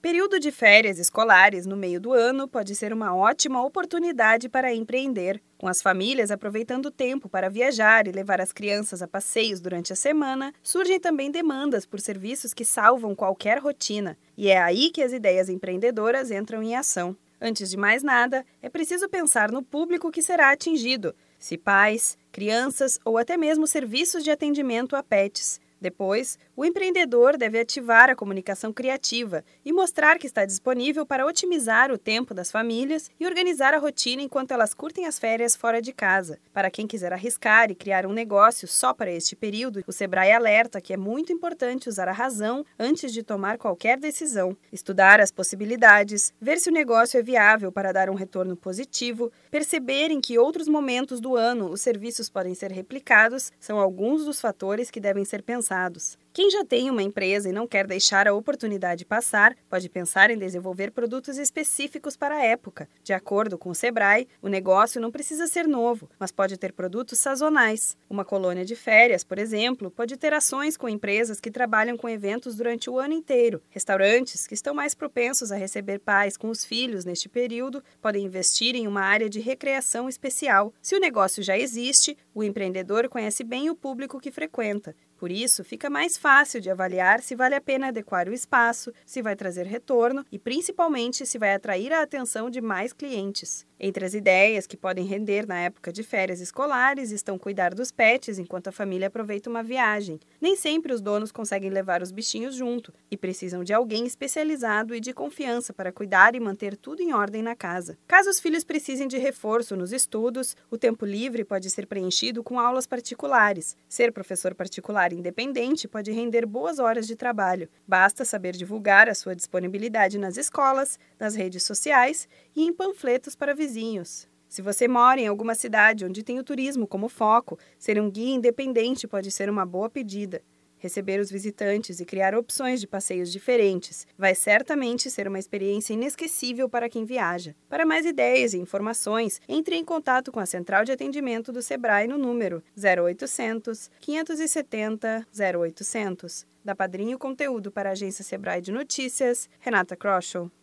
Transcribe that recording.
Período de férias escolares no meio do ano pode ser uma ótima oportunidade para empreender, com as famílias aproveitando o tempo para viajar e levar as crianças a passeios durante a semana, surgem também demandas por serviços que salvam qualquer rotina, e é aí que as ideias empreendedoras entram em ação. Antes de mais nada, é preciso pensar no público que será atingido, se pais, crianças ou até mesmo serviços de atendimento a pets. Depois, o empreendedor deve ativar a comunicação criativa e mostrar que está disponível para otimizar o tempo das famílias e organizar a rotina enquanto elas curtem as férias fora de casa. Para quem quiser arriscar e criar um negócio só para este período, o Sebrae alerta que é muito importante usar a razão antes de tomar qualquer decisão, estudar as possibilidades, ver se o negócio é viável para dar um retorno positivo, perceber em que outros momentos do ano os serviços podem ser replicados são alguns dos fatores que devem ser pensados passados. Quem já tem uma empresa e não quer deixar a oportunidade passar, pode pensar em desenvolver produtos específicos para a época. De acordo com o Sebrae, o negócio não precisa ser novo, mas pode ter produtos sazonais. Uma colônia de férias, por exemplo, pode ter ações com empresas que trabalham com eventos durante o ano inteiro. Restaurantes, que estão mais propensos a receber pais com os filhos neste período, podem investir em uma área de recreação especial. Se o negócio já existe, o empreendedor conhece bem o público que frequenta. Por isso, fica mais fácil de avaliar se vale a pena adequar o espaço, se vai trazer retorno e, principalmente, se vai atrair a atenção de mais clientes. Entre as ideias que podem render na época de férias escolares estão cuidar dos pets enquanto a família aproveita uma viagem. Nem sempre os donos conseguem levar os bichinhos junto e precisam de alguém especializado e de confiança para cuidar e manter tudo em ordem na casa. Caso os filhos precisem de reforço nos estudos, o tempo livre pode ser preenchido com aulas particulares. Ser professor particular independente pode render boas horas de trabalho. Basta saber divulgar a sua disponibilidade nas escolas, nas redes sociais e em panfletos para vizinhos. Se você mora em alguma cidade onde tem o turismo como foco, ser um guia independente pode ser uma boa pedida. Receber os visitantes e criar opções de passeios diferentes vai certamente ser uma experiência inesquecível para quem viaja. Para mais ideias e informações, entre em contato com a central de atendimento do Sebrae no número 0800 570 0800. Da Padrinho Conteúdo para a agência Sebrae de Notícias, Renata Kroschel.